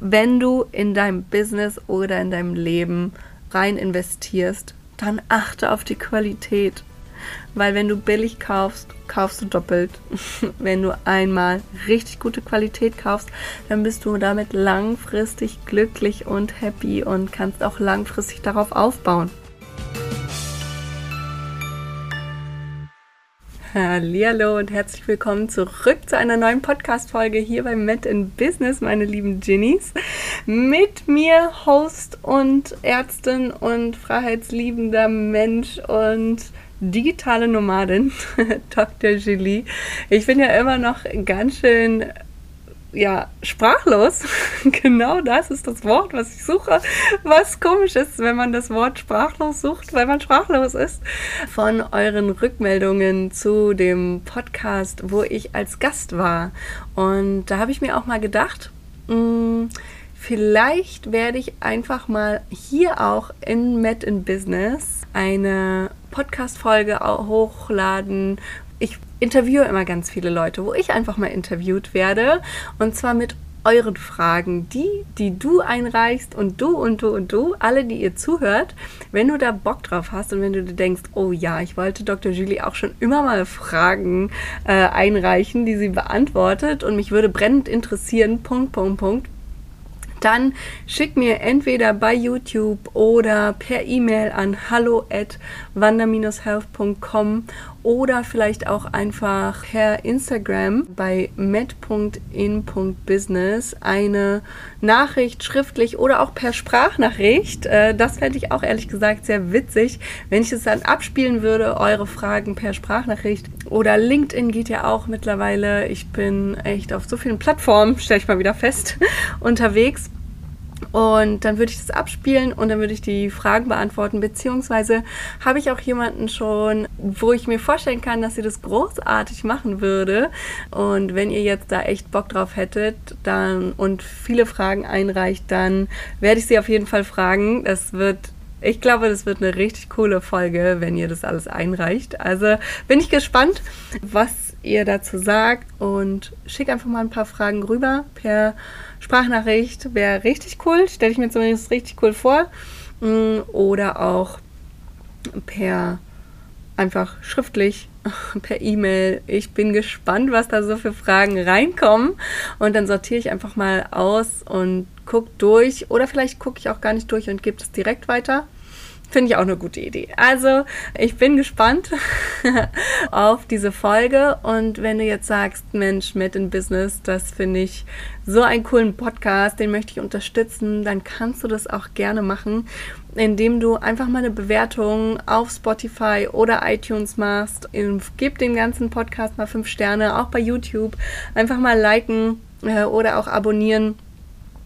Wenn du in deinem Business oder in deinem Leben rein investierst, dann achte auf die Qualität. Weil wenn du billig kaufst, kaufst du doppelt. wenn du einmal richtig gute Qualität kaufst, dann bist du damit langfristig glücklich und happy und kannst auch langfristig darauf aufbauen. Hallo und herzlich willkommen zurück zu einer neuen Podcast-Folge hier bei Met in Business, meine lieben Ginnies. Mit mir Host und Ärztin und freiheitsliebender Mensch und digitale Nomadin, Dr. Julie. Ich bin ja immer noch ganz schön ja, sprachlos. genau das ist das Wort, was ich suche. Was komisch ist, wenn man das Wort sprachlos sucht, weil man sprachlos ist. Von euren Rückmeldungen zu dem Podcast, wo ich als Gast war. Und da habe ich mir auch mal gedacht, mh, hm, vielleicht werde ich einfach mal hier auch in Met in Business eine Podcast-Folge hochladen, interviewe immer ganz viele Leute, wo ich einfach mal interviewt werde. Und zwar mit euren Fragen, die, die du einreichst und du und du und du, alle, die ihr zuhört, wenn du da Bock drauf hast und wenn du dir denkst, oh ja, ich wollte Dr. Julie auch schon immer mal Fragen äh, einreichen, die sie beantwortet und mich würde brennend interessieren, Punkt, Punkt, Punkt, dann schick mir entweder bei YouTube oder per E-Mail an hallo at wander-health.com oder vielleicht auch einfach per Instagram bei met.in.business eine Nachricht schriftlich oder auch per Sprachnachricht. Äh, das fände ich auch ehrlich gesagt sehr witzig, wenn ich es dann abspielen würde, eure Fragen per Sprachnachricht. Oder LinkedIn geht ja auch mittlerweile. Ich bin echt auf so vielen Plattformen, stelle ich mal wieder fest, unterwegs. Und dann würde ich das abspielen und dann würde ich die Fragen beantworten. Beziehungsweise habe ich auch jemanden schon, wo ich mir vorstellen kann, dass sie das großartig machen würde. Und wenn ihr jetzt da echt Bock drauf hättet dann, und viele Fragen einreicht, dann werde ich sie auf jeden Fall fragen. Das wird ich glaube, das wird eine richtig coole Folge, wenn ihr das alles einreicht. Also bin ich gespannt, was ihr dazu sagt und schick einfach mal ein paar Fragen rüber per Sprachnachricht. Wäre richtig cool, stelle ich mir zumindest richtig cool vor. Mm, oder auch per einfach schriftlich per E-Mail. Ich bin gespannt, was da so für Fragen reinkommen. Und dann sortiere ich einfach mal aus und gucke durch. Oder vielleicht gucke ich auch gar nicht durch und gebe es direkt weiter. Finde ich auch eine gute Idee. Also, ich bin gespannt auf diese Folge. Und wenn du jetzt sagst, Mensch, mit in Business, das finde ich so einen coolen Podcast, den möchte ich unterstützen, dann kannst du das auch gerne machen, indem du einfach mal eine Bewertung auf Spotify oder iTunes machst. Gib dem ganzen Podcast mal fünf Sterne, auch bei YouTube. Einfach mal liken äh, oder auch abonnieren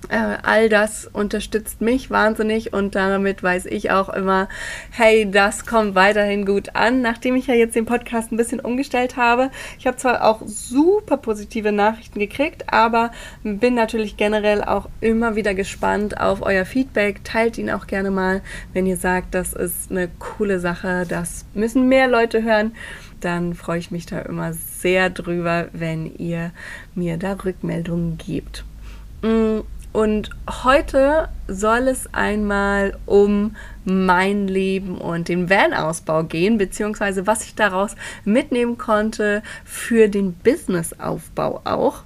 äh, all das unterstützt mich wahnsinnig und damit weiß ich auch immer, hey, das kommt weiterhin gut an. Nachdem ich ja jetzt den Podcast ein bisschen umgestellt habe, ich habe zwar auch super positive Nachrichten gekriegt, aber bin natürlich generell auch immer wieder gespannt auf euer Feedback. Teilt ihn auch gerne mal, wenn ihr sagt, das ist eine coole Sache, das müssen mehr Leute hören. Dann freue ich mich da immer sehr drüber, wenn ihr mir da Rückmeldungen gebt. Mm, und heute soll es einmal um mein Leben und den Van-Ausbau gehen, beziehungsweise was ich daraus mitnehmen konnte für den Businessaufbau auch.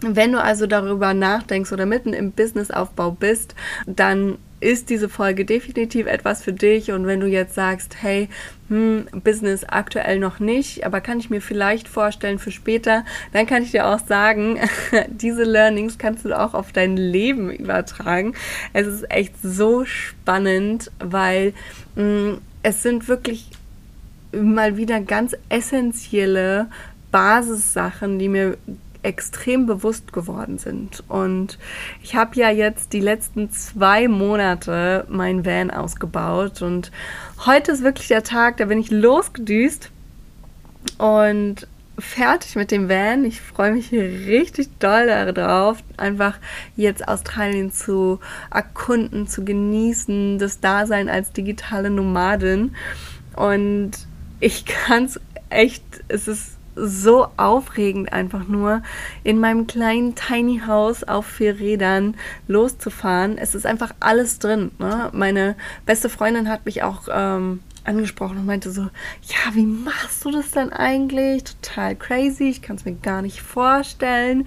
Wenn du also darüber nachdenkst oder mitten im Businessaufbau bist, dann ist diese Folge definitiv etwas für dich. Und wenn du jetzt sagst, hey, hm, Business aktuell noch nicht, aber kann ich mir vielleicht vorstellen für später, dann kann ich dir auch sagen, diese Learnings kannst du auch auf dein Leben übertragen. Es ist echt so spannend, weil hm, es sind wirklich mal wieder ganz essentielle Basissachen, die mir extrem bewusst geworden sind. Und ich habe ja jetzt die letzten zwei Monate mein Van ausgebaut und heute ist wirklich der Tag, da bin ich losgedüst und fertig mit dem Van. Ich freue mich richtig doll darauf, einfach jetzt Australien zu erkunden, zu genießen, das Dasein als digitale Nomadin. Und ich kann es echt, es ist so aufregend, einfach nur in meinem kleinen Tiny House auf vier Rädern loszufahren. Es ist einfach alles drin. Ne? Meine beste Freundin hat mich auch ähm, angesprochen und meinte so, ja, wie machst du das denn eigentlich? Total crazy, ich kann es mir gar nicht vorstellen.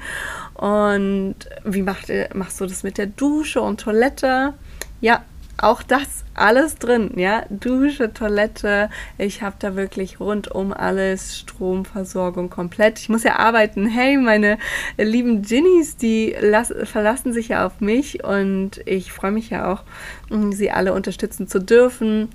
Und wie macht, machst du das mit der Dusche und Toilette? Ja, auch das alles drin, ja. Dusche, Toilette, ich habe da wirklich rundum alles, Stromversorgung komplett. Ich muss ja arbeiten. Hey, meine lieben Ginnies, die verlassen sich ja auf mich und ich freue mich ja auch, sie alle unterstützen zu dürfen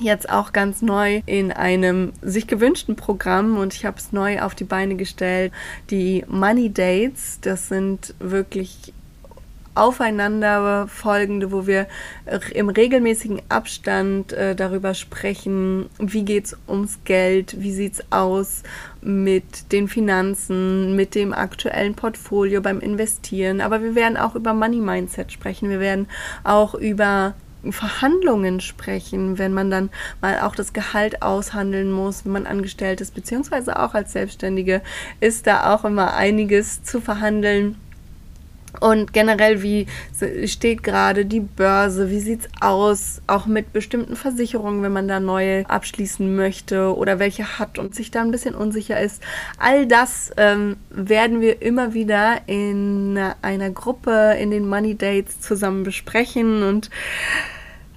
jetzt auch ganz neu in einem sich gewünschten Programm und ich habe es neu auf die Beine gestellt. Die Money Dates, das sind wirklich aufeinander folgende, wo wir im regelmäßigen Abstand äh, darüber sprechen, wie geht es ums Geld, wie sieht es aus mit den Finanzen, mit dem aktuellen Portfolio beim Investieren. Aber wir werden auch über Money Mindset sprechen. Wir werden auch über Verhandlungen sprechen, wenn man dann mal auch das Gehalt aushandeln muss, wenn man angestellt ist, beziehungsweise auch als Selbstständige, ist da auch immer einiges zu verhandeln. Und generell, wie steht gerade die Börse? Wie sieht es aus? Auch mit bestimmten Versicherungen, wenn man da neue abschließen möchte oder welche hat und sich da ein bisschen unsicher ist. All das ähm, werden wir immer wieder in einer Gruppe in den Money Dates zusammen besprechen und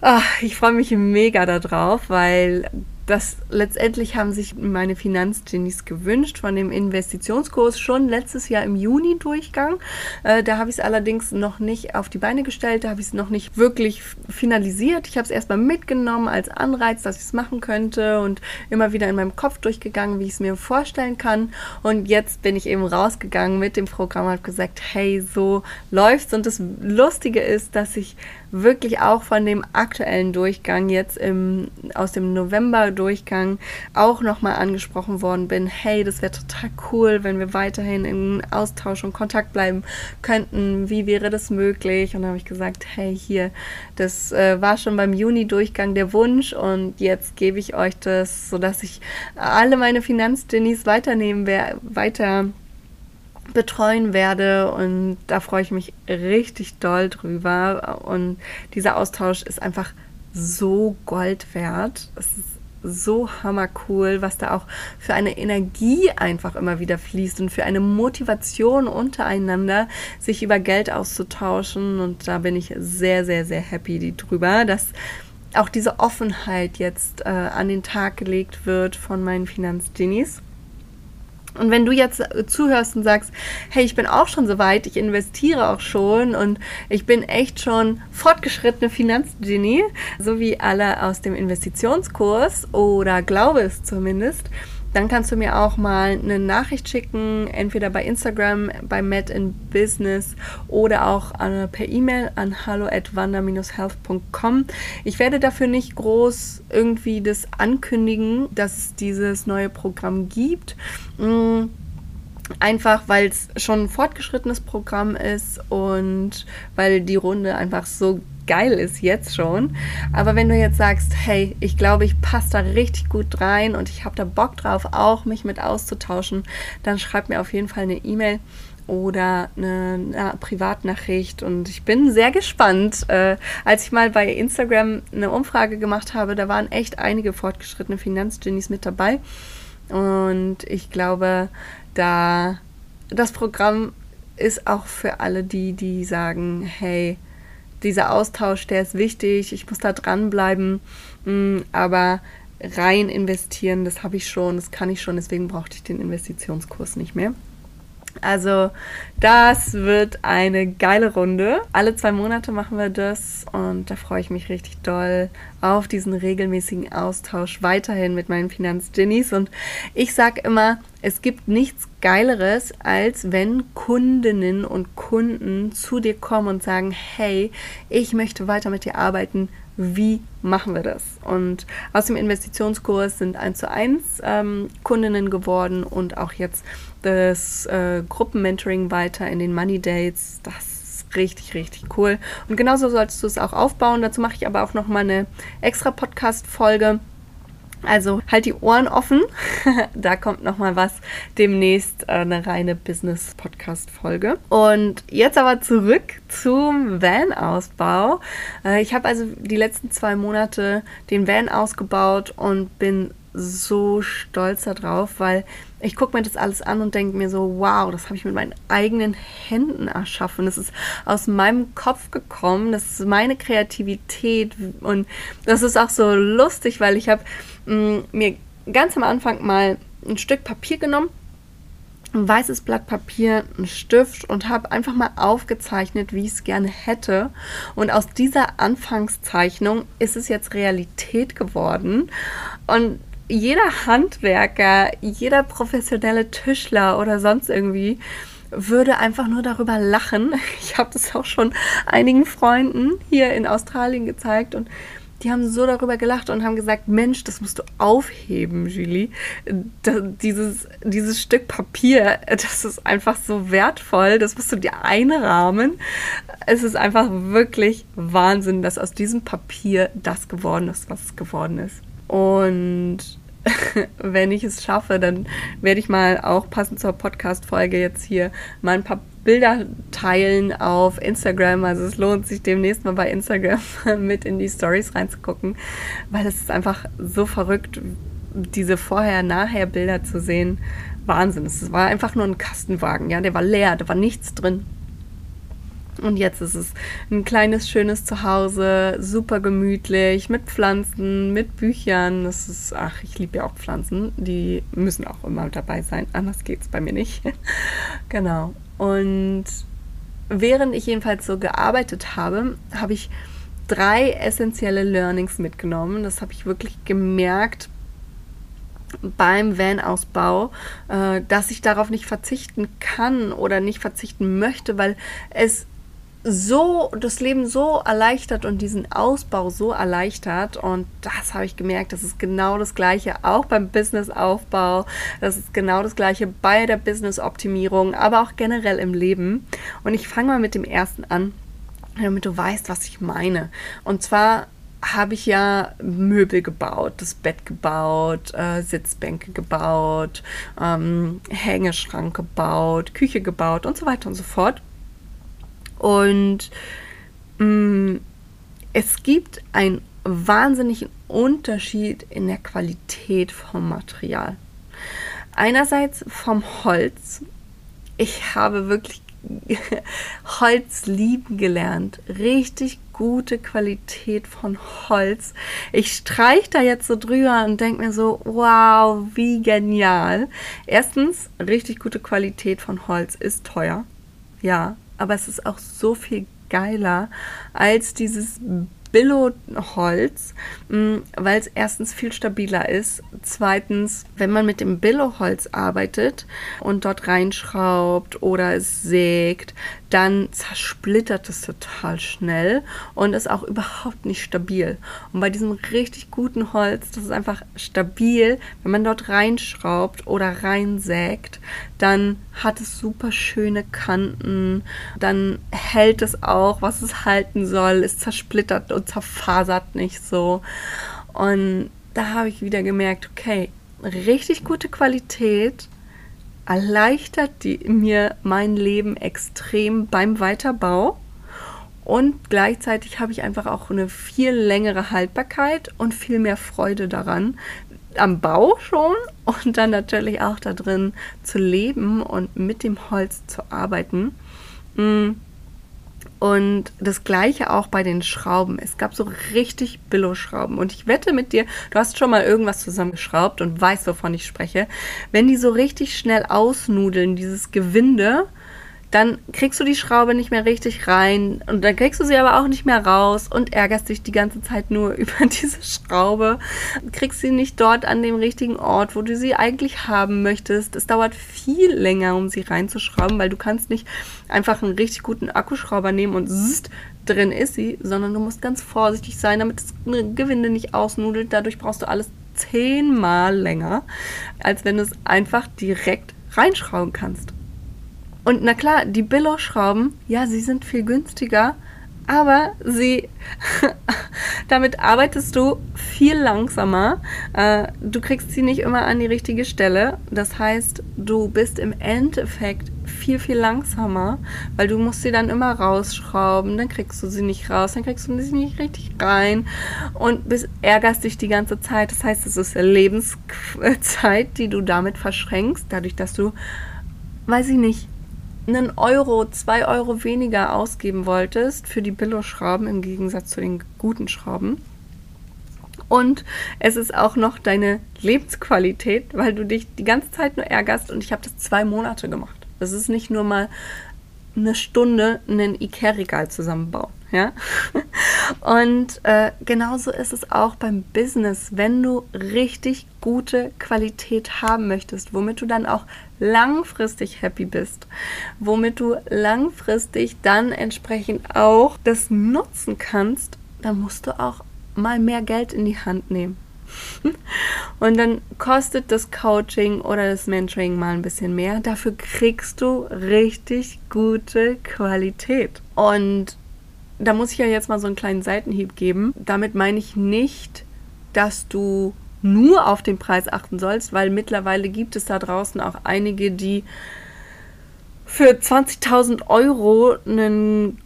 ach, ich freue mich mega darauf, weil das letztendlich haben sich meine Finanzgenies gewünscht von dem Investitionskurs schon letztes Jahr im Juni Durchgang. Äh, da habe ich es allerdings noch nicht auf die Beine gestellt, da habe ich es noch nicht wirklich finalisiert. Ich habe es erstmal mitgenommen als Anreiz, dass ich es machen könnte und immer wieder in meinem Kopf durchgegangen, wie ich es mir vorstellen kann. Und jetzt bin ich eben rausgegangen mit dem Programm und habe gesagt, hey, so läuft's. Und das Lustige ist, dass ich wirklich auch von dem aktuellen Durchgang jetzt im, aus dem November-Durchgang auch nochmal angesprochen worden bin, hey, das wäre total cool, wenn wir weiterhin in Austausch und Kontakt bleiben könnten. Wie wäre das möglich? Und dann habe ich gesagt, hey, hier, das äh, war schon beim Juni-Durchgang der Wunsch und jetzt gebe ich euch das, sodass ich alle meine Finanzgenies weiternehmen werde, weiter betreuen werde und da freue ich mich richtig doll drüber und dieser Austausch ist einfach so Gold wert. Es ist so hammer cool, was da auch für eine Energie einfach immer wieder fließt und für eine Motivation untereinander, sich über Geld auszutauschen. Und da bin ich sehr, sehr, sehr happy drüber, dass auch diese Offenheit jetzt äh, an den Tag gelegt wird von meinen Finanzgenies. Und wenn du jetzt zuhörst und sagst, hey, ich bin auch schon so weit, ich investiere auch schon und ich bin echt schon fortgeschrittene Finanzgenie, so wie alle aus dem Investitionskurs oder glaube es zumindest, dann kannst du mir auch mal eine Nachricht schicken, entweder bei Instagram, bei Met in Business oder auch äh, per E-Mail an hallo at healthcom Ich werde dafür nicht groß irgendwie das ankündigen, dass es dieses neue Programm gibt. Mm, einfach weil es schon ein fortgeschrittenes Programm ist und weil die Runde einfach so geil ist jetzt schon. Aber wenn du jetzt sagst, hey, ich glaube, ich passe da richtig gut rein und ich habe da Bock drauf, auch mich mit auszutauschen, dann schreib mir auf jeden Fall eine E-Mail oder eine, eine, Privatnachricht. Und ich bin sehr gespannt. Äh, als ich mal bei Instagram eine Umfrage gemacht habe, da waren echt einige fortgeschrittene Finanzgenies mit dabei. Und ich glaube, da das Programm ist auch für alle die, die sagen, hey, dieser Austausch, der ist wichtig, ich muss da dranbleiben, mm, aber rein investieren, das habe ich schon, das kann ich schon, deswegen brauchte ich den Investitionskurs nicht mehr. Also das wird eine geile Runde. Alle zwei Monate machen wir das und da freue ich mich richtig doll auf diesen regelmäßigen Austausch weiterhin mit meinen Finanzgenies. Und ich sage immer, es gibt nichts Geileres, als wenn Kundinnen und Kunden zu dir kommen und sagen, hey, ich möchte weiter mit dir arbeiten wie machen wir das? Und aus dem Investitionskurs sind 1 zu 1 ähm, Kundinnen geworden und auch jetzt das äh, Gruppenmentoring weiter in den Money Dates. Das ist richtig, richtig cool. Und genauso solltest du es auch aufbauen. Dazu mache ich aber auch nochmal eine extra Podcast-Folge Also halt die Ohren offen. da kommt noch mal was demnächst äh, eine reine Business Podcast Folge. Und jetzt aber zurück zum Van Ausbau. Äh, ich habe also die letzten zwei Monate den Van ausgebaut und bin so stolz darauf, weil ich gucke mir das alles an und denke mir so, wow, das habe ich mit meinen eigenen Händen erschaffen. Das ist aus meinem Kopf gekommen, das ist meine Kreativität und das ist auch so lustig, weil ich habe mm, mir ganz am Anfang mal ein Stück Papier genommen ein weißes Blatt Papier, einen Stift und habe einfach mal aufgezeichnet, wie ich es gerne hätte. Und aus dieser Anfangszeichnung ist es jetzt Realität geworden. Und jeder Handwerker, jeder professionelle Tischler oder sonst irgendwie würde einfach nur darüber lachen. Ich habe das auch schon einigen Freunden hier in Australien gezeigt und die haben so darüber gelacht und haben gesagt, Mensch, das musst du aufheben, Julie. Das, dieses, dieses Stück Papier, das ist einfach so wertvoll, das musst du dir einrahmen. Es ist einfach wirklich Wahnsinn, dass aus diesem Papier das geworden ist, was es geworden ist. Und wenn ich es schaffe, dann werde ich mal auch passend zur Podcast-Folge jetzt hier mal ein paar Bilder teilen auf Instagram. Also es lohnt sich demnächst mal bei Instagram mit in die Stories reinzugucken, weil es ist einfach so verrückt, diese Vorher-Nachher-Bilder zu sehen. Wahnsinn. Es war einfach nur ein Kastenwagen, ja, der war leer, da war nichts drin. Und jetzt ist es ein kleines, schönes Zuhause, super gemütlich, mit Pflanzen, mit Büchern. Das ist, ach, ich liebe ja auch Pflanzen. Die müssen auch immer dabei sein, anders geht es bei mir nicht. genau. Und während ich jedenfalls so gearbeitet habe, habe ich drei essentielle Learnings mitgenommen. Das habe ich wirklich gemerkt beim Van-Ausbau, äh, dass ich darauf nicht verzichten kann oder nicht verzichten möchte, weil es so das Leben so erleichtert und diesen Ausbau so erleichtert. Und das habe ich gemerkt, das ist genau das Gleiche auch beim Businessaufbau. Das ist genau das Gleiche bei der Business-Optimierung, aber auch generell im Leben. Und ich fange mal mit dem ersten an, damit du weißt, was ich meine. Und zwar habe ich ja Möbel gebaut, das Bett gebaut, äh, Sitzbänke gebaut, ähm, Hängeschrank gebaut, Küche gebaut und so weiter und so fort. Und mh, mm, es gibt einen wahnsinnigen Unterschied in der Qualität vom Material. Einerseits vom Holz. Ich habe wirklich Holz lieben gelernt. Richtig gute Qualität von Holz. Ich streiche da jetzt so drüber und denke mir so, wow, wie genial. Erstens, richtig gute Qualität von Holz ist teuer. Ja, aber es ist auch so viel geiler als dieses Billo-Holz, mm, weil es erstens viel stabiler ist. Zweitens, wenn man mit dem Billo-Holz arbeitet und dort reinschraubt oder es sägt, dann zersplittert es total schnell und ist auch überhaupt nicht stabil. Und bei diesem richtig guten Holz, das ist einfach stabil, wenn man dort reinschraubt oder reinsägt, dann hat es super schöne Kanten, dann hält es auch, was es halten soll, es zersplittert und zerfasert nicht so. Und da habe ich wieder gemerkt, okay, richtig gute Qualität, erleichtert die, mir mein Leben extrem beim Weiterbau. Und gleichzeitig habe ich einfach auch eine viel längere Haltbarkeit und viel mehr Freude daran, am Bau schon und dann natürlich auch da drin zu leben und mit dem Holz zu arbeiten. Mm. Und das gleiche auch bei den Schrauben. Es gab so richtig Billo-Schrauben. Und ich wette mit dir, du hast schon mal irgendwas zusammengeschraubt und weißt, wovon ich spreche. Wenn die so richtig schnell ausnudeln, dieses Gewinde, dann kriegst du die Schraube nicht mehr richtig rein und dann kriegst du sie aber auch nicht mehr raus und ärgerst dich die ganze Zeit nur über diese Schraube. Kriegst sie nicht dort an dem richtigen Ort, wo du sie eigentlich haben möchtest. Es dauert viel länger, um sie reinzuschrauben, weil du kannst nicht einfach einen richtig guten Akkuschrauber nehmen und zzzt, drin ist sie, sondern du musst ganz vorsichtig sein, damit das Gewinde nicht ausnudelt. Dadurch brauchst du alles zehnmal länger, als wenn du es einfach direkt reinschrauben kannst. Und na klar, die Billo-Schrauben, ja, sie sind viel günstiger, aber sie, damit arbeitest du viel langsamer. Äh, du kriegst sie nicht immer an die richtige Stelle. Das heißt, du bist im Endeffekt viel, viel langsamer, weil du musst sie dann immer rausschrauben, dann kriegst du sie nicht raus, dann kriegst du sie nicht richtig rein und bist, ärgerst dich die ganze Zeit. Das heißt, es ist Lebenszeit, die du damit verschränkst, dadurch, dass du, weiß ich nicht, einen Euro, zwei Euro weniger ausgeben wolltest für die Billo-Schrauben im Gegensatz zu den guten Schrauben. Und es ist auch noch deine Lebensqualität, weil du dich die ganze Zeit nur ärgerst und ich habe das zwei Monate gemacht. Das ist nicht nur mal eine Stunde einen Ikea-Regal zusammenbauen. Ja? Und äh, genauso ist es auch beim Business, wenn du richtig gute Qualität haben möchtest, womit du dann auch langfristig happy bist, womit du langfristig dann entsprechend auch das nutzen kannst, dann musst du auch mal mehr Geld in die Hand nehmen. Und dann kostet das Coaching oder das Mentoring mal ein bisschen mehr. Dafür kriegst du richtig gute Qualität. Und da muss ich ja jetzt mal so einen kleinen Seitenhieb geben. Damit meine ich nicht, dass du nur auf den Preis achten sollst, weil mittlerweile gibt es da draußen auch einige, die für 20.000 Euro ein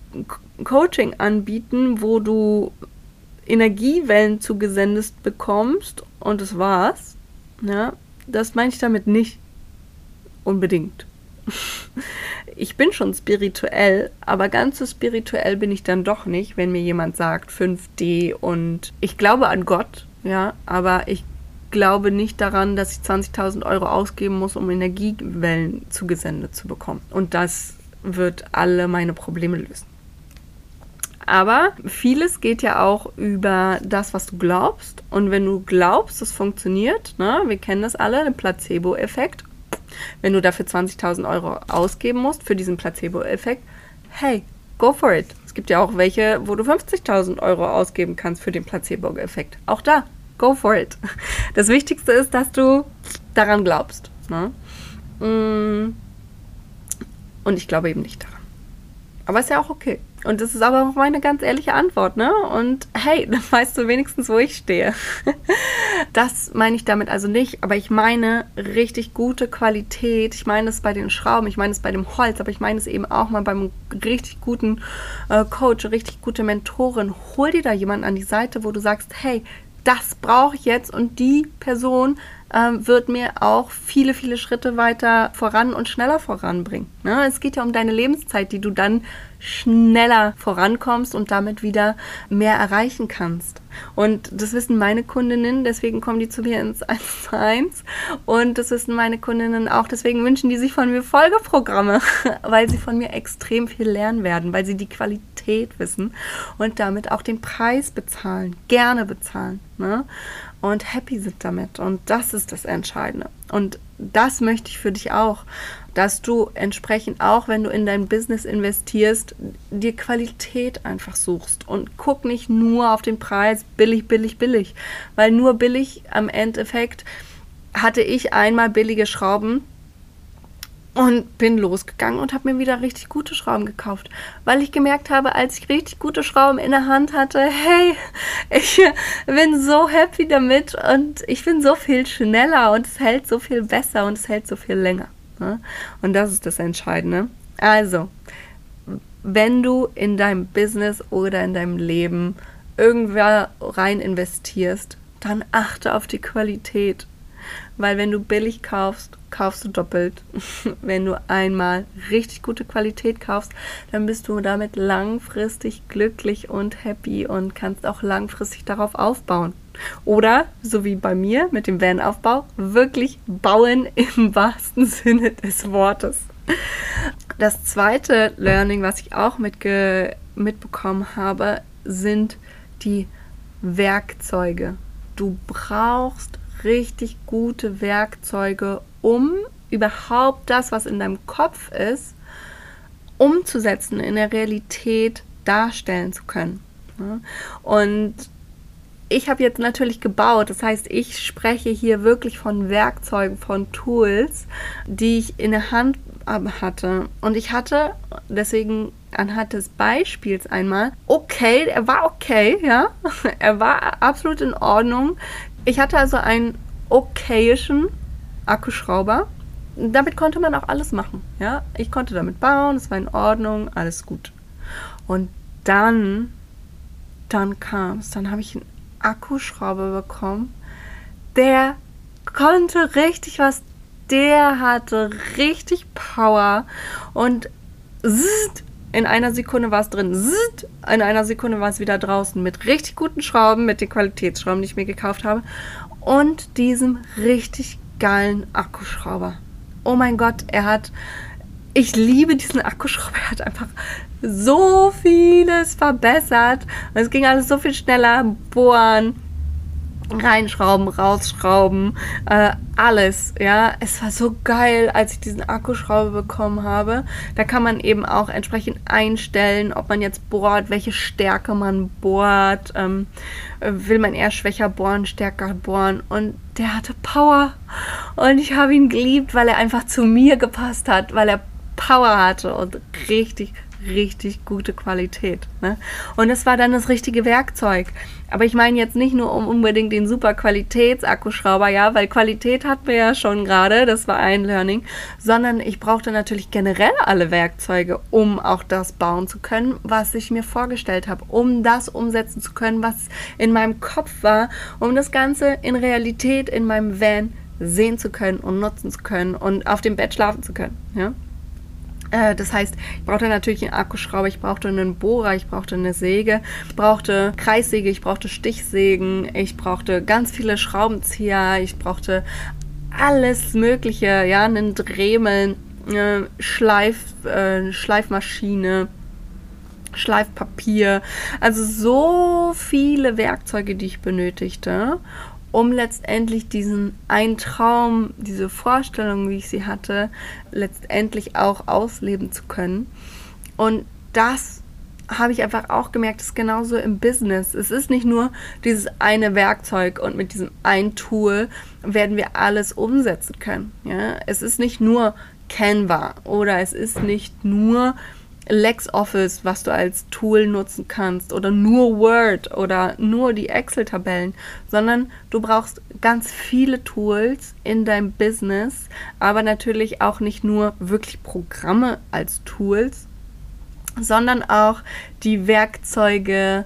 Coaching anbieten, wo du Energiewellen zugesendet bekommst und das war's. Ja, das meine ich damit nicht unbedingt. Ich bin schon spirituell, aber ganz so spirituell bin ich dann doch nicht, wenn mir jemand sagt 5D und ich glaube an Gott, ja, aber ich glaube nicht daran, dass ich 20.000 Euro ausgeben muss, um Energiewellen zugesendet zu bekommen. Und das wird alle meine Probleme lösen. Aber vieles geht ja auch über das, was du glaubst. Und wenn du glaubst, es funktioniert, ne, wir kennen das alle, den Placebo-Effekt. Wenn du dafür 20.000 Euro ausgeben musst für diesen Placebo-Effekt, hey, go for it. Es gibt ja auch welche, wo du 50.000 Euro ausgeben kannst für den Placebo-Effekt. Auch da, go for it. Das Wichtigste ist, dass du daran glaubst. Ne? Mm. Und ich glaube eben nicht daran. Aber ist ja auch okay. Und das ist aber auch meine ganz ehrliche Antwort, ne? Und hey, dann weißt du wenigstens, wo ich stehe. das meine ich damit also nicht, aber ich meine richtig gute Qualität. Ich meine es bei den Schrauben, ich meine es bei dem Holz, aber ich meine es eben auch mal beim richtig guten äh, Coach, richtig gute Mentorin. Hol dir da jemanden an die Seite, wo du sagst, hey, das brauche ich jetzt und die Person ähm, wird mir auch viele, viele Schritte weiter voran und schneller voranbringen. Ne? Es geht ja um deine Lebenszeit, die du dann schneller vorankommst und damit wieder mehr erreichen kannst. Und das wissen meine Kundinnen, deswegen kommen die zu mir ins 1 zu 1. Und das wissen meine Kundinnen auch, deswegen wünschen die sich von mir Folgeprogramme, weil sie von mir extrem viel lernen werden, weil sie die Qualität wissen und damit auch den Preis bezahlen, gerne bezahlen. Ne? Und happy sind damit. Und das ist das Entscheidende. Und das möchte ich für dich auch, dass du entsprechend auch, wenn du in dein Business investierst, dir Qualität einfach suchst und guck nicht nur auf den Preis billig, billig, billig, weil nur billig am Endeffekt hatte ich einmal billige Schrauben und bin losgegangen und habe mir wieder richtig gute Schrauben gekauft, weil ich gemerkt habe, als ich richtig gute Schrauben in der Hand hatte, hey, ich bin so happy damit und ich bin so viel schneller und es hält so viel besser und es hält so viel länger. Ne? Und das ist das Entscheidende. Also, wenn du in deinem Business oder in deinem Leben irgendwer rein investierst, dann achte auf die Qualität weil wenn du billig kaufst, kaufst du doppelt. wenn du einmal richtig gute Qualität kaufst, dann bist du damit langfristig glücklich und happy und kannst auch langfristig darauf aufbauen. Oder, so wie bei mir mit dem Van-Aufbau, wirklich bauen im wahrsten Sinne des Wortes. Das zweite Learning, was ich auch mitge mitbekommen habe, sind die Werkzeuge. Du brauchst richtig gute Werkzeuge, um überhaupt das, was in deinem Kopf ist, umzusetzen, in der Realität darstellen zu können. Und ich habe jetzt natürlich gebaut, das heißt, ich spreche hier wirklich von Werkzeugen, von Tools, die ich in der Hand hatte. Und ich hatte, deswegen anhand des Beispiels einmal, okay, er war okay, ja. Er war absolut in Ordnung. Ich hatte also einen okayischen Akkuschrauber. Damit konnte man auch alles machen, ja. Ich konnte damit bauen, es war in Ordnung, alles gut. Und dann, dann kam es, dann habe ich einen Akkuschrauber bekommen, der konnte richtig was der hatte richtig Power und zzzt, in einer Sekunde war es drin, in einer Sekunde war es wieder draußen mit richtig guten Schrauben, mit den Qualitätsschrauben, die ich mir gekauft habe. Und diesem richtig geilen Akkuschrauber. Oh mein Gott, er hat, ich liebe diesen Akkuschrauber, er hat einfach so vieles verbessert. Es ging alles so viel schneller, bohren, reinschrauben, rausschrauben, äh, alles, ja. Es war so geil, als ich diesen Akkuschrauber bekommen habe. Da kann man eben auch entsprechend einstellen, ob man jetzt bohrt, welche Stärke man bohrt. Ähm, will man eher schwächer bohren, stärker bohren. Und der hatte Power. Und ich habe ihn geliebt, weil er einfach zu mir gepasst hat, weil er Power hatte und richtig, richtig gute Qualität. Ne? Und das war dann das richtige Werkzeug. Aber ich meine jetzt nicht nur um unbedingt den super Qualitätsakkuschrauber, ja, weil Qualität hatten wir ja schon gerade, das war ein Learning, sondern ich brauchte natürlich generell alle Werkzeuge, um auch das bauen zu können, was ich mir vorgestellt habe, um das umsetzen zu können, was in meinem Kopf war, um das Ganze in Realität in meinem Van sehen zu können und nutzen zu können und auf dem Bett schlafen zu können, ja. Äh, das heißt, ich brauchte natürlich einen Akkuschrauber, ich brauchte einen Bohrer, ich brauchte eine Säge, ich brauchte Kreissäge, ich brauchte Stichsägen, ich brauchte ganz viele Schraubenzieher, ich brauchte alles Mögliche, ja, einen Dremel, eine Schleif, äh, Schleifmaschine, Schleifpapier, also so viele Werkzeuge, die ich benötigte um letztendlich diesen einen Traum, diese Vorstellung, wie ich sie hatte, letztendlich auch ausleben zu können. Und das habe ich einfach auch gemerkt, ist genauso im Business. Es ist nicht nur dieses eine Werkzeug und mit diesem ein Tool werden wir alles umsetzen können. Ja? Es ist nicht nur Canva oder es ist nicht nur LexOffice, was du als Tool nutzen kannst oder nur Word oder nur die Excel-Tabellen, sondern du brauchst ganz viele Tools in deinem Business, aber natürlich auch nicht nur wirklich Programme als Tools, sondern auch die Werkzeuge,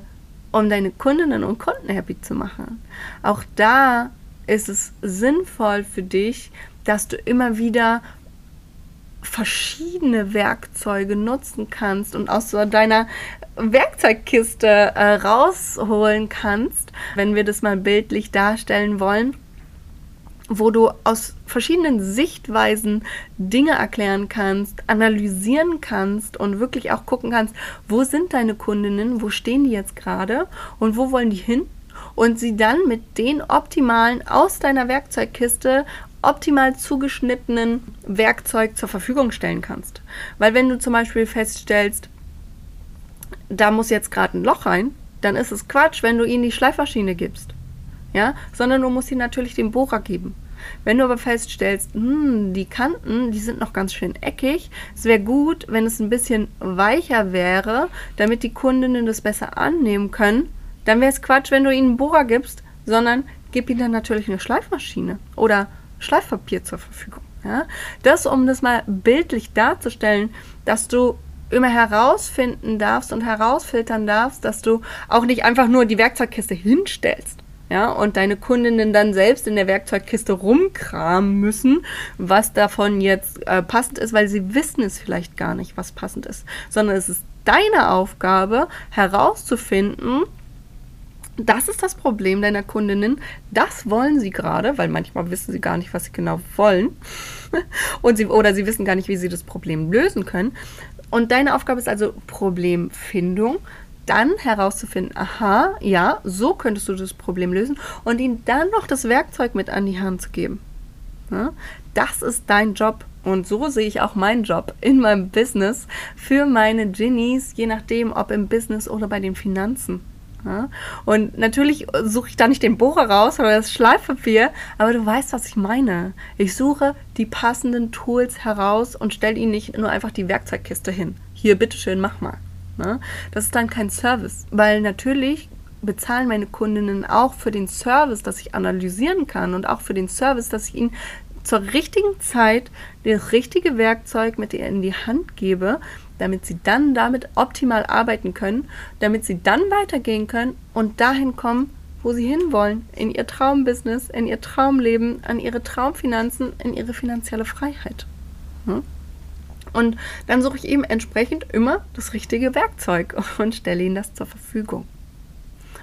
um deine Kundinnen und Kunden happy zu machen. Auch da ist es sinnvoll für dich, dass du immer wieder verschiedene Werkzeuge nutzen kannst und aus so deiner Werkzeugkiste äh, rausholen kannst, wenn wir das mal bildlich darstellen wollen, wo du aus verschiedenen Sichtweisen Dinge erklären kannst, analysieren kannst und wirklich auch gucken kannst, wo sind deine Kundinnen, wo stehen die jetzt gerade und wo wollen die hin? Und sie dann mit den optimalen aus deiner Werkzeugkiste optimal zugeschnittenen Werkzeug zur Verfügung stellen kannst. Weil wenn du zum Beispiel feststellst, da muss jetzt gerade ein Loch rein, dann ist es Quatsch, wenn du ihnen die Schleifmaschine gibst. Ja, sondern du musst ihnen natürlich den Bohrer geben. Wenn du aber feststellst, hm, die Kanten, die sind noch ganz schön eckig, es wäre gut, wenn es ein bisschen weicher wäre, damit die Kundinnen das besser annehmen können, dann wäre es Quatsch, wenn du ihnen einen Bohrer gibst, sondern gib ihnen dann natürlich eine Schleifmaschine oder Schleifpapier zur Verfügung. Ja? Das, um das mal bildlich darzustellen, dass du immer herausfinden darfst und herausfiltern darfst, dass du auch nicht einfach nur die Werkzeugkiste hinstellst. Ja, und deine Kundinnen dann selbst in der Werkzeugkiste rumkramen müssen, was davon jetzt äh, passend ist, weil sie wissen es vielleicht gar nicht, was passend ist, sondern es ist deine Aufgabe herauszufinden, das ist das Problem deiner Kundinnen. Das wollen sie gerade, weil manchmal wissen sie gar nicht, was sie genau wollen. Und sie, oder sie wissen gar nicht, wie sie das Problem lösen können. Und deine Aufgabe ist also Problemfindung. Dann herauszufinden, aha, ja, so könntest du das Problem lösen. Und ihnen dann noch das Werkzeug mit an die Hand zu geben. Das ist dein Job. Und so sehe ich auch meinen Job in meinem Business für meine Ginnies, je nachdem, ob im Business oder bei den Finanzen. Ja? Und natürlich suche ich da nicht den Bohrer raus oder das Schleifpapier, aber du weißt, was ich meine. Ich suche die passenden Tools heraus und stelle ihnen nicht nur einfach die Werkzeugkiste hin. hier, bitteschön, mach mal. Ne? Das ist dann kein Service, weil natürlich bezahlen meine Kundinnen auch für den Service, dass ich analysieren kann und auch für den Service, dass ich ihnen zur richtigen Zeit das richtige Werkzeug mit in die Hand gebe, damit sie dann damit optimal arbeiten können, damit sie dann weitergehen können und dahin kommen, wo sie hinwollen, in ihr Traumbusiness, in ihr Traumleben, an ihre Traumfinanzen, in ihre finanzielle Freiheit. Hm? Und dann suche ich eben entsprechend immer das richtige Werkzeug und stelle ihnen das zur Verfügung.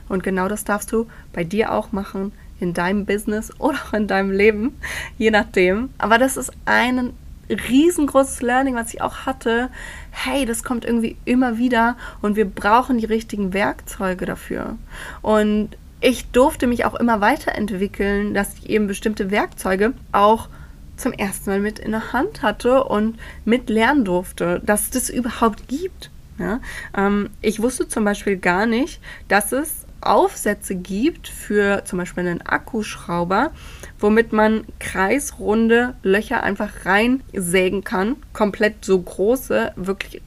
Und genau das darfst du bei dir auch machen, in deinem Business oder auch in deinem Leben, je nachdem. Aber das ist ein riesengroßes Learning, was ich auch hatte. Hey, das kommt irgendwie immer wieder und wir brauchen die richtigen Werkzeuge dafür. Und ich durfte mich auch immer weiterentwickeln, dass ich eben bestimmte Werkzeuge auch zum ersten Mal mit in der Hand hatte und mit lernen durfte, dass es das überhaupt gibt. Ja? Ähm, ich wusste zum Beispiel gar nicht, dass es Aufsätze gibt für zum Beispiel einen Akkuschrauber, womit man kreisrunde Löcher einfach reinsägen kann. Komplett so große, wirklich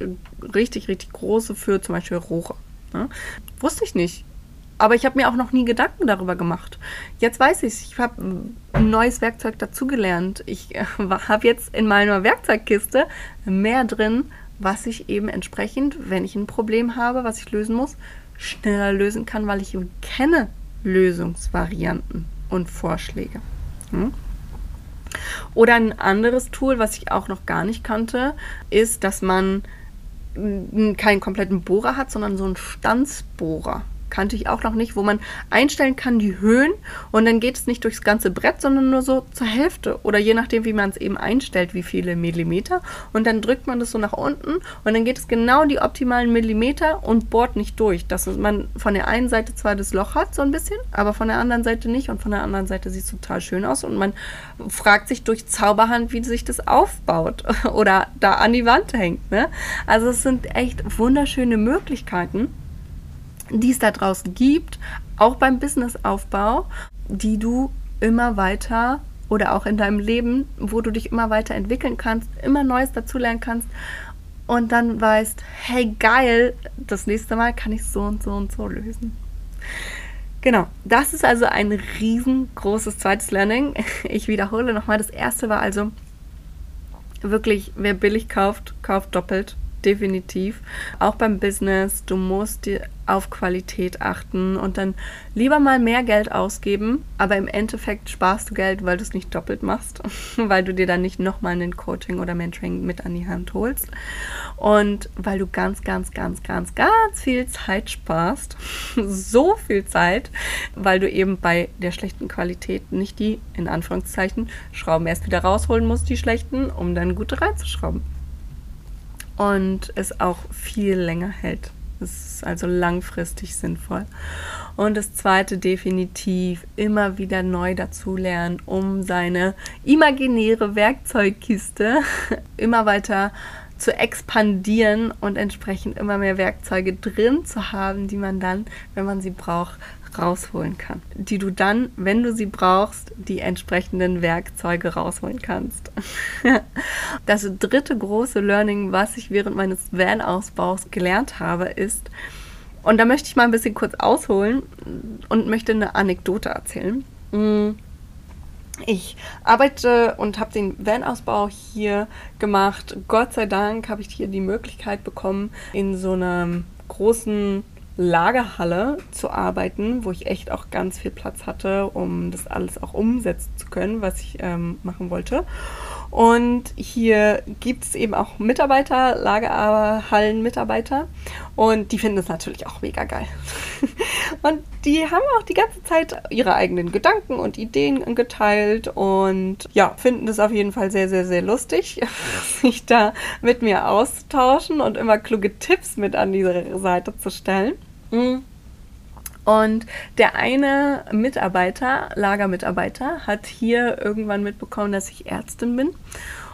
richtig, richtig große für zum Beispiel Rohre. Ja? Wusste ich nicht. Aber ich habe mir auch noch nie Gedanken darüber gemacht. Jetzt weiß ich Ich habe ein neues Werkzeug dazugelernt. Ich äh, habe jetzt in meiner Werkzeugkiste mehr drin, was ich eben entsprechend, wenn ich ein Problem habe, was ich lösen muss, schneller lösen kann, weil ich kenne Lösungsvarianten und Vorschläge. Hm? Oder ein anderes Tool, was ich auch noch gar nicht kannte, ist, dass man keinen kompletten Bohrer hat, sondern so einen Stanzbohrer kannte ich auch noch nicht, wo man einstellen kann die Höhen und dann geht es nicht durchs ganze Brett, sondern nur so zur Hälfte oder je nachdem, wie man es eben einstellt, wie viele Millimeter und dann drückt man das so nach unten und dann geht es genau die optimalen Millimeter und bohrt nicht durch, dass man von der einen Seite zwar das Loch hat, so ein bisschen, aber von der anderen Seite nicht und von der anderen Seite sieht es total schön aus und man fragt sich durch Zauberhand, wie sich das aufbaut oder da an die Wand hängt. Ne? Also es sind echt wunderschöne Möglichkeiten die es da draußen gibt, auch beim Businessaufbau, die du immer weiter oder auch in deinem Leben, wo du dich immer weiter entwickeln kannst, immer Neues dazulernen kannst und dann weißt, hey geil, das nächste Mal kann ich so und so und so lösen. Genau, das ist also ein riesengroßes zweites Learning. Ich wiederhole nochmal, das erste war also wirklich, wer billig kauft, kauft doppelt definitiv. Auch beim Business, du musst auf Qualität achten und dann lieber mal mehr Geld ausgeben, aber im Endeffekt sparst du Geld, weil du es nicht doppelt machst, weil du dir dann nicht nochmal einen Coaching oder Mentoring mit an die Hand holst und weil du ganz, ganz, ganz, ganz, ganz viel Zeit sparst. so viel Zeit, weil du eben bei der schlechten Qualität nicht die, in Anführungszeichen, Schrauben erst wieder rausholen musst, die schlechten, um dann gute reinzuschrauben und es auch viel länger hält. Es ist also langfristig sinnvoll. Und das zweite definitiv immer wieder neu dazulernen, um seine imaginäre Werkzeugkiste immer weiter zu expandieren und entsprechend immer mehr Werkzeuge drin zu haben, die man dann, wenn man sie braucht, rausholen kann. Die du dann, wenn du sie brauchst, die entsprechenden Werkzeuge rausholen kannst. das dritte große Learning, was ich während meines Van-Ausbaus gelernt habe, ist, und da möchte ich mal ein bisschen kurz ausholen und möchte eine Anekdote erzählen. Mm. Ich arbeite und habe den Van-Ausbau hier gemacht. Gott sei Dank habe ich hier die Möglichkeit bekommen, in so einem großen Lagerhalle zu arbeiten, wo ich echt auch ganz viel Platz hatte, um das alles auch umsetzen zu können, was ich ähm, machen wollte. Und hier gibt es eben auch Mitarbeiter, Lagerhallen-Mitarbeiter. Und die finden es natürlich auch mega geil. und die haben auch die ganze Zeit ihre eigenen Gedanken und Ideen geteilt und ja, finden es auf jeden Fall sehr, sehr, sehr lustig, sich da mit mir auszutauschen und immer kluge Tipps mit an diese Seite zu stellen. Mhm. Und der eine Mitarbeiter, Lagermitarbeiter, hat hier irgendwann mitbekommen, dass ich Ärztin bin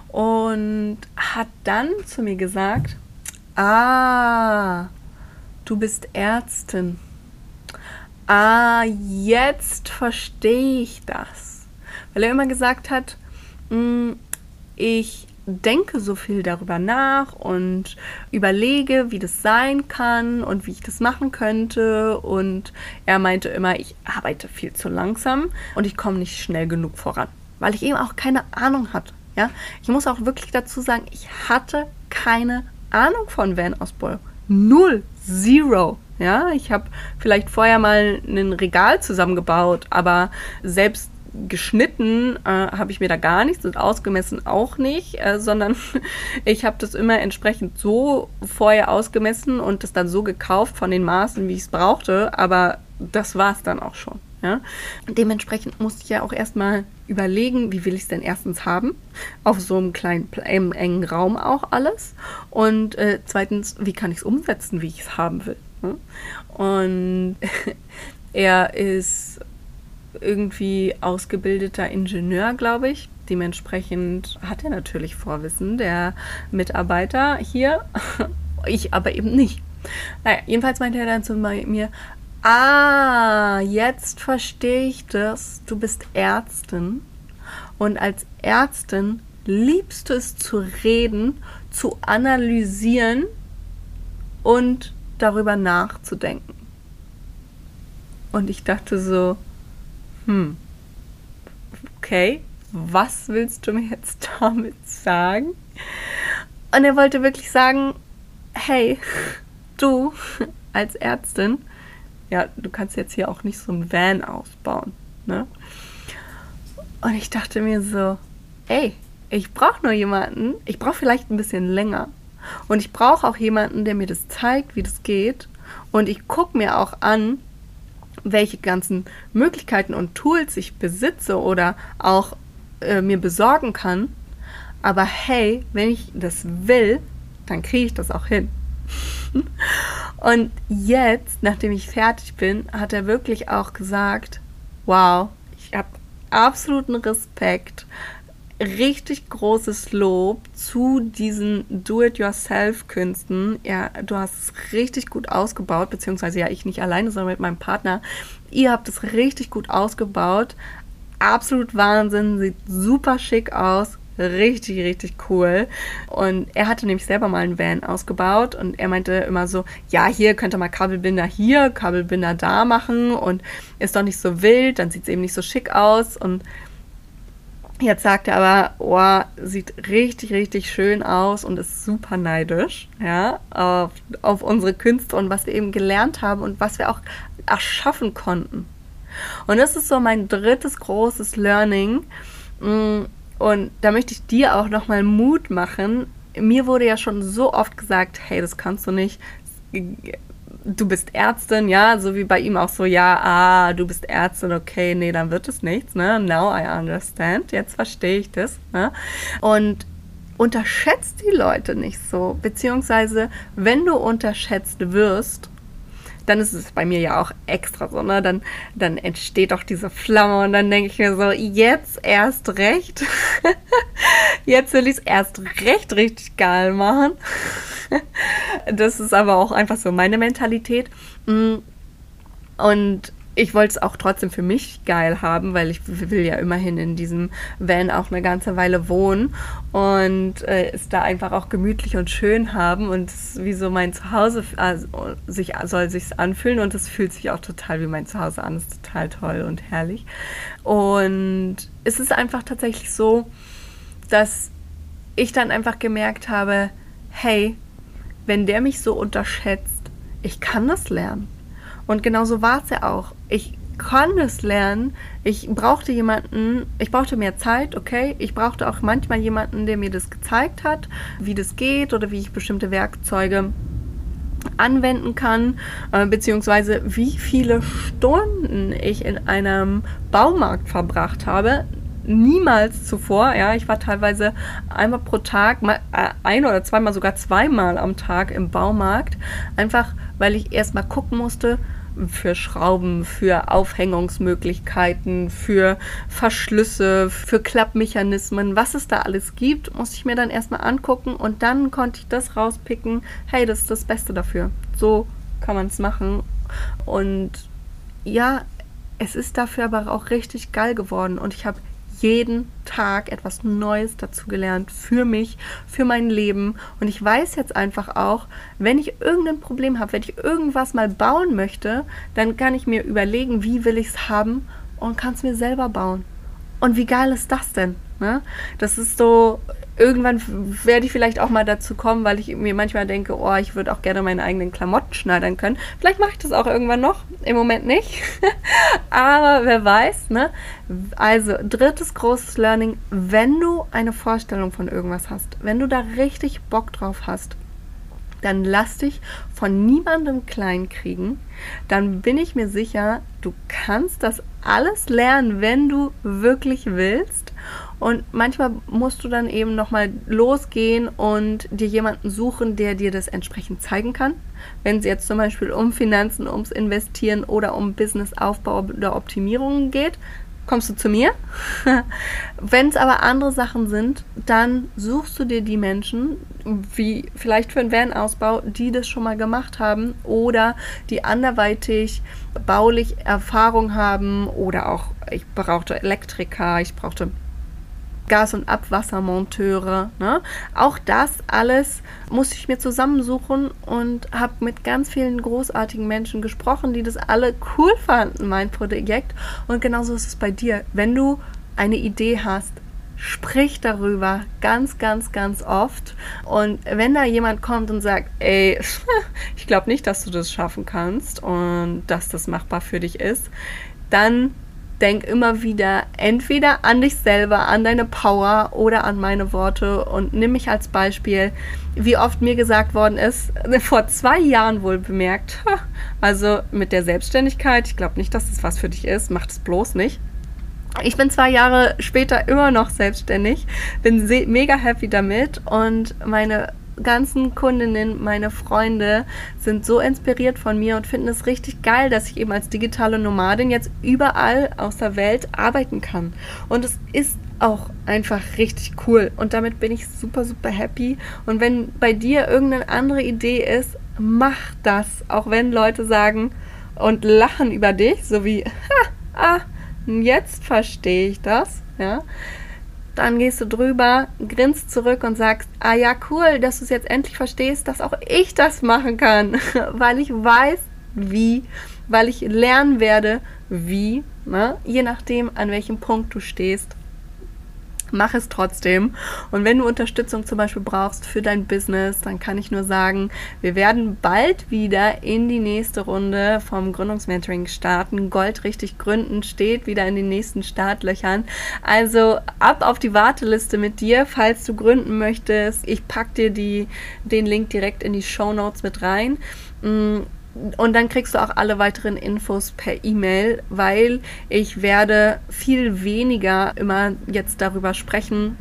und hat dann zu mir gesagt, ah, du bist Ärztin. Ah, jetzt verstehe ich das. Weil er immer gesagt hat, hm, ich denke so viel darüber nach und überlege, wie das sein kann und wie ich das machen könnte. Und er meinte immer, ich arbeite viel zu langsam und ich komme nicht schnell genug voran, weil ich eben auch keine Ahnung hatte. Ja, ich muss auch wirklich dazu sagen, ich hatte keine Ahnung von Van-Ausbau. Null, zero. Ja, ich habe vielleicht vorher mal ein Regal zusammengebaut, aber selbst geschnitten äh, habe ich mir da gar nichts und ausgemessen auch nicht, äh, sondern ich habe das immer entsprechend so vorher ausgemessen und das dann so gekauft von den Maßen, wie ich es brauchte, aber das war es dann auch schon. Ja? Dementsprechend musste ich ja auch erstmal überlegen, wie will ich es denn erstens haben, auf so einem kleinen, engen Raum auch alles und äh, zweitens, wie kann ich es umsetzen, wie ich es haben will. Ne? Und er ist irgendwie ausgebildeter Ingenieur, glaube ich. Dementsprechend hat er natürlich Vorwissen, der Mitarbeiter hier. ich aber eben nicht. Naja, jedenfalls meinte er dann zu mir, ah, jetzt verstehe ich das. Du bist Ärztin. Und als Ärztin liebst du es zu reden, zu analysieren und darüber nachzudenken. Und ich dachte so, hm, okay, was willst du mir jetzt damit sagen? Und er wollte wirklich sagen, hey, du als Ärztin, ja, du kannst jetzt hier auch nicht so ein Van ausbauen, ne? Und ich dachte mir so, ey, ich brauche nur jemanden, ich brauche vielleicht ein bisschen länger. Und ich brauche auch jemanden, der mir das zeigt, wie das geht. Und ich gucke mir auch an, welche ganzen Möglichkeiten und Tools ich besitze oder auch äh, mir besorgen kann. Aber hey, wenn ich das will, dann kriege ich das auch hin. und jetzt, nachdem ich fertig bin, hat er wirklich auch gesagt, wow, ich habe absoluten Respekt richtig großes Lob zu diesen Do-it-yourself-Künsten. Ja, du hast es richtig gut ausgebaut, beziehungsweise ja, ich nicht alleine, sondern mit meinem Partner. Ihr habt es richtig gut ausgebaut. Absolut Wahnsinn, sieht super schick aus. Richtig, richtig cool. Und er hatte nämlich selber mal einen Van ausgebaut und er meinte immer so, ja, hier könnte man Kabelbinder hier, Kabelbinder da machen und ist doch nicht so wild, dann sieht es eben nicht so schick aus und Jetzt sagt er aber, oh, sieht richtig, richtig schön aus und ist super neidisch, ja, auf, auf unsere Künste und was wir eben gelernt haben und was wir auch erschaffen konnten. Und das ist so mein drittes großes Learning. Mm, und da möchte ich dir auch nochmal Mut machen. Mir wurde ja schon so oft gesagt, hey, das kannst du nicht du bist Ärztin, ja, so wie bei ihm auch so, ja, ah, du bist Ärztin, okay, nee, dann wird es nichts, ne? Now I understand, jetzt verstehe ich das, ne? Und unterschätzt die Leute nicht so, beziehungsweise wenn du unterschätzt wirst, dann ist es bei mir ja auch extra so, ne? Dann, dann entsteht auch diese Flamme und dann denke ich mir so, jetzt erst recht. jetzt will ich es erst recht richtig geil machen. das ist aber auch einfach so meine Mentalität. Mm. Und ich wollte es auch trotzdem für mich geil haben, weil ich will ja immerhin in diesem Van auch eine ganze Weile wohnen und äh, es da einfach auch gemütlich und schön haben und es wie so mein Zuhause also, sich soll sich anfühlen und es fühlt sich auch total wie mein Zuhause an, ist total toll und herrlich. Und es ist einfach tatsächlich so, dass ich dann einfach gemerkt habe, hey, wenn der mich so unterschätzt, ich kann das lernen. Und genauso war es ja auch. Ich kann es lernen. Ich brauchte jemanden, ich brauchte mehr Zeit, okay. Ich brauchte auch manchmal jemanden, der mir das gezeigt hat, wie das geht oder wie ich bestimmte Werkzeuge anwenden kann, äh, beziehungsweise wie viele Stunden ich in einem Baumarkt verbracht habe, niemals zuvor. Ja, ich war teilweise einmal pro Tag, mal äh, ein oder zweimal, sogar zweimal am Tag im Baumarkt. Einfach, weil ich erstmal gucken musste, für Schrauben, für Aufhängungsmöglichkeiten, für Verschlüsse, für Klappmechanismen, was es da alles gibt, musste ich mir dann erstmal angucken und dann konnte ich das rauspicken, hey, das ist das Beste dafür. So kann man es machen. Und ja, es ist dafür aber auch richtig geil geworden und ich habe jeden Tag etwas Neues dazugelernt für mich, für mein Leben. Und ich weiß jetzt einfach auch, wenn ich irgendein Problem habe, wenn ich irgendwas mal bauen möchte, dann kann ich mir überlegen, wie will ich es haben und kann es mir selber bauen. Und wie geil ist das denn? Ne? Das ist so, irgendwann werde ich vielleicht auch mal dazu kommen, weil ich mir manchmal denke, oh, ich würde auch gerne meine eigenen Klamotten schneidern können. Vielleicht mache ich das auch irgendwann noch, im Moment nicht. Aber wer weiß, ne? Also, drittes großes Learning, wenn du eine Vorstellung von irgendwas hast, wenn du da richtig Bock drauf hast, dann lass dich von niemandem kleinkriegen. Dann bin ich mir sicher, du kannst das alles lernen, wenn du wirklich willst. Und manchmal musst du dann eben nochmal losgehen und dir jemanden suchen, der dir das entsprechend zeigen kann. Wenn es jetzt zum Beispiel um Finanzen, ums Investieren oder um Businessaufbau oder Optimierungen geht, kommst du zu mir. Wenn es aber andere Sachen sind, dann suchst du dir die Menschen, wie vielleicht für einen Van-Ausbau, die das schon mal gemacht haben oder die anderweitig baulich Erfahrung haben oder auch, ich brauchte Elektriker, ich brauchte Gas- und Abwassermonteure. Ne? Auch das alles musste ich mir zusammensuchen und habe mit ganz vielen großartigen Menschen gesprochen, die das alle cool fanden, mein Projekt. Und genauso ist es bei dir. Wenn du eine Idee hast, sprich darüber ganz, ganz, ganz oft. Und wenn da jemand kommt und sagt, ey, ich glaube nicht, dass du das schaffen kannst und dass das machbar für dich ist, dann denk immer wieder entweder an dich selber, an deine Power oder an meine Worte und nimm mich als Beispiel, wie oft mir gesagt worden ist, vor zwei Jahren wohl bemerkt, also mit der Selbstständigkeit, ich glaube nicht, dass das was für dich ist, mach das bloß nicht. Ich bin zwei Jahre später immer noch selbstständig, bin mega happy damit und meine ganzen Kundinnen, meine Freunde sind so inspiriert von mir und finden es richtig geil, dass ich eben als digitale Nomadin jetzt überall aus der Welt arbeiten kann. Und es ist auch einfach richtig cool und damit bin ich super, super happy. Und wenn bei dir irgendeine andere Idee ist, mach das, auch wenn Leute sagen und lachen über dich, so wie, ah, jetzt verstehe ich das, ja dann gehst du drüber, grinst zurück und sagst, ah ja, cool, dass du es jetzt endlich verstehst, dass auch ich das machen kann, weil ich weiß, wie, weil ich lernen werde, wie, ne? je nachdem, an welchem Punkt du stehst mach es trotzdem. Und wenn du Unterstützung zum Beispiel brauchst für dein Business, dann kann ich nur sagen, wir werden bald wieder in die nächste Runde vom Gründungsmentoring starten. Gold richtig gründen steht wieder in den nächsten Startlöchern. Also ab auf die Warteliste mit dir, falls du gründen möchtest. Ich pack dir die, den Link direkt in die Show Notes mit rein. Und dann kriegst du auch alle weiteren Infos per E-Mail, weil ich werde viel weniger immer jetzt darüber sprechen,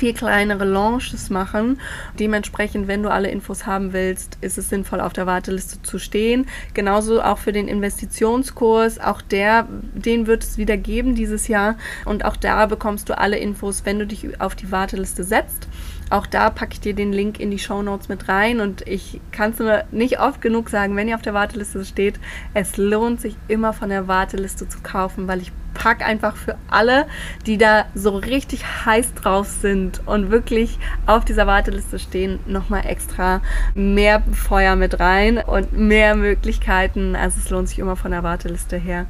viel kleinere Launches machen. Dementsprechend, wenn du alle Infos haben willst, ist es sinnvoll, auf der Warteliste zu stehen. Genauso auch für den Investitionskurs. Auch der, den wird es wieder geben dieses Jahr. Und auch da bekommst du alle Infos, wenn du dich auf die Warteliste setzt. Auch da packe ich dir den Link in die Show Notes mit rein und ich kann es nur nicht oft genug sagen, wenn ihr auf der Warteliste steht, es lohnt sich immer von der Warteliste zu kaufen, weil ich packe einfach für alle, die da so richtig heiß drauf sind und wirklich auf dieser Warteliste stehen, nochmal extra mehr Feuer mit rein und mehr Möglichkeiten. Also es lohnt sich immer von der Warteliste her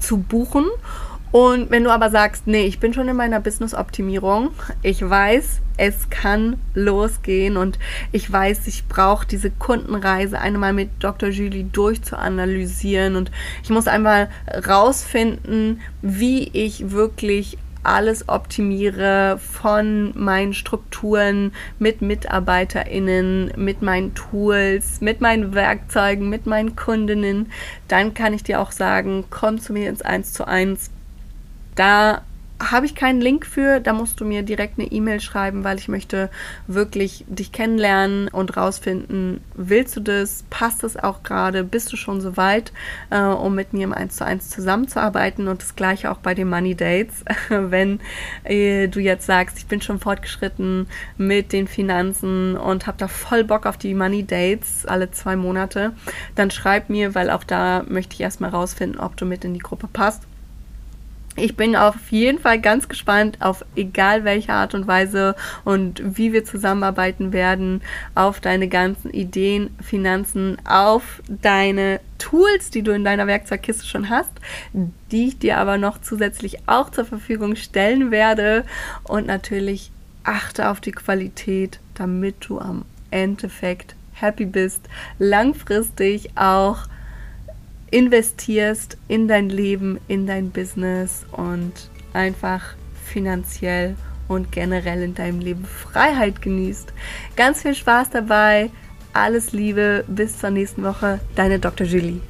zu buchen. Und wenn du aber sagst, nee, ich bin schon in meiner Business-Optimierung, ich weiß, es kann losgehen und ich weiß, ich brauche diese Kundenreise einmal mit Dr. Julie durchzuanalysieren und ich muss einmal rausfinden, wie ich wirklich alles optimiere von meinen Strukturen mit MitarbeiterInnen, mit meinen Tools, mit meinen Werkzeugen, mit meinen Kundinnen, dann kann ich dir auch sagen, komm zu mir ins 1 zu 1 da habe ich keinen Link für, da musst du mir direkt eine E-Mail schreiben, weil ich möchte wirklich dich kennenlernen und rausfinden, willst du das, passt das auch gerade, bist du schon so weit, äh, um mit mir im 1 zu 1 zusammenzuarbeiten? Und das gleiche auch bei den Money Dates, wenn äh, du jetzt sagst, ich bin schon fortgeschritten mit den Finanzen und habe da voll Bock auf die Money Dates alle zwei Monate, dann schreib mir, weil auch da möchte ich erstmal rausfinden, ob du mit in die Gruppe passt ich bin auf jeden Fall ganz gespannt auf egal welche Art und Weise und wie wir zusammenarbeiten werden, auf deine ganzen Ideen, Finanzen, auf deine Tools, die du in deiner Werkzeugkiste schon hast, die ich dir aber noch zusätzlich auch zur Verfügung stellen werde. Und natürlich achte auf die Qualität, damit du am Endeffekt happy bist, langfristig auch investierst in dein Leben, in dein Business und einfach finanziell und generell in deinem Leben Freiheit genießt. Ganz viel Spaß dabei. Alles Liebe. Bis zur nächsten Woche. Deine Dr. Julie.